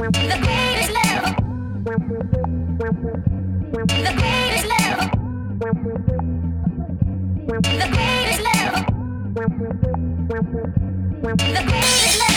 The greatest love. The greatest love. The greatest love. The greatest love.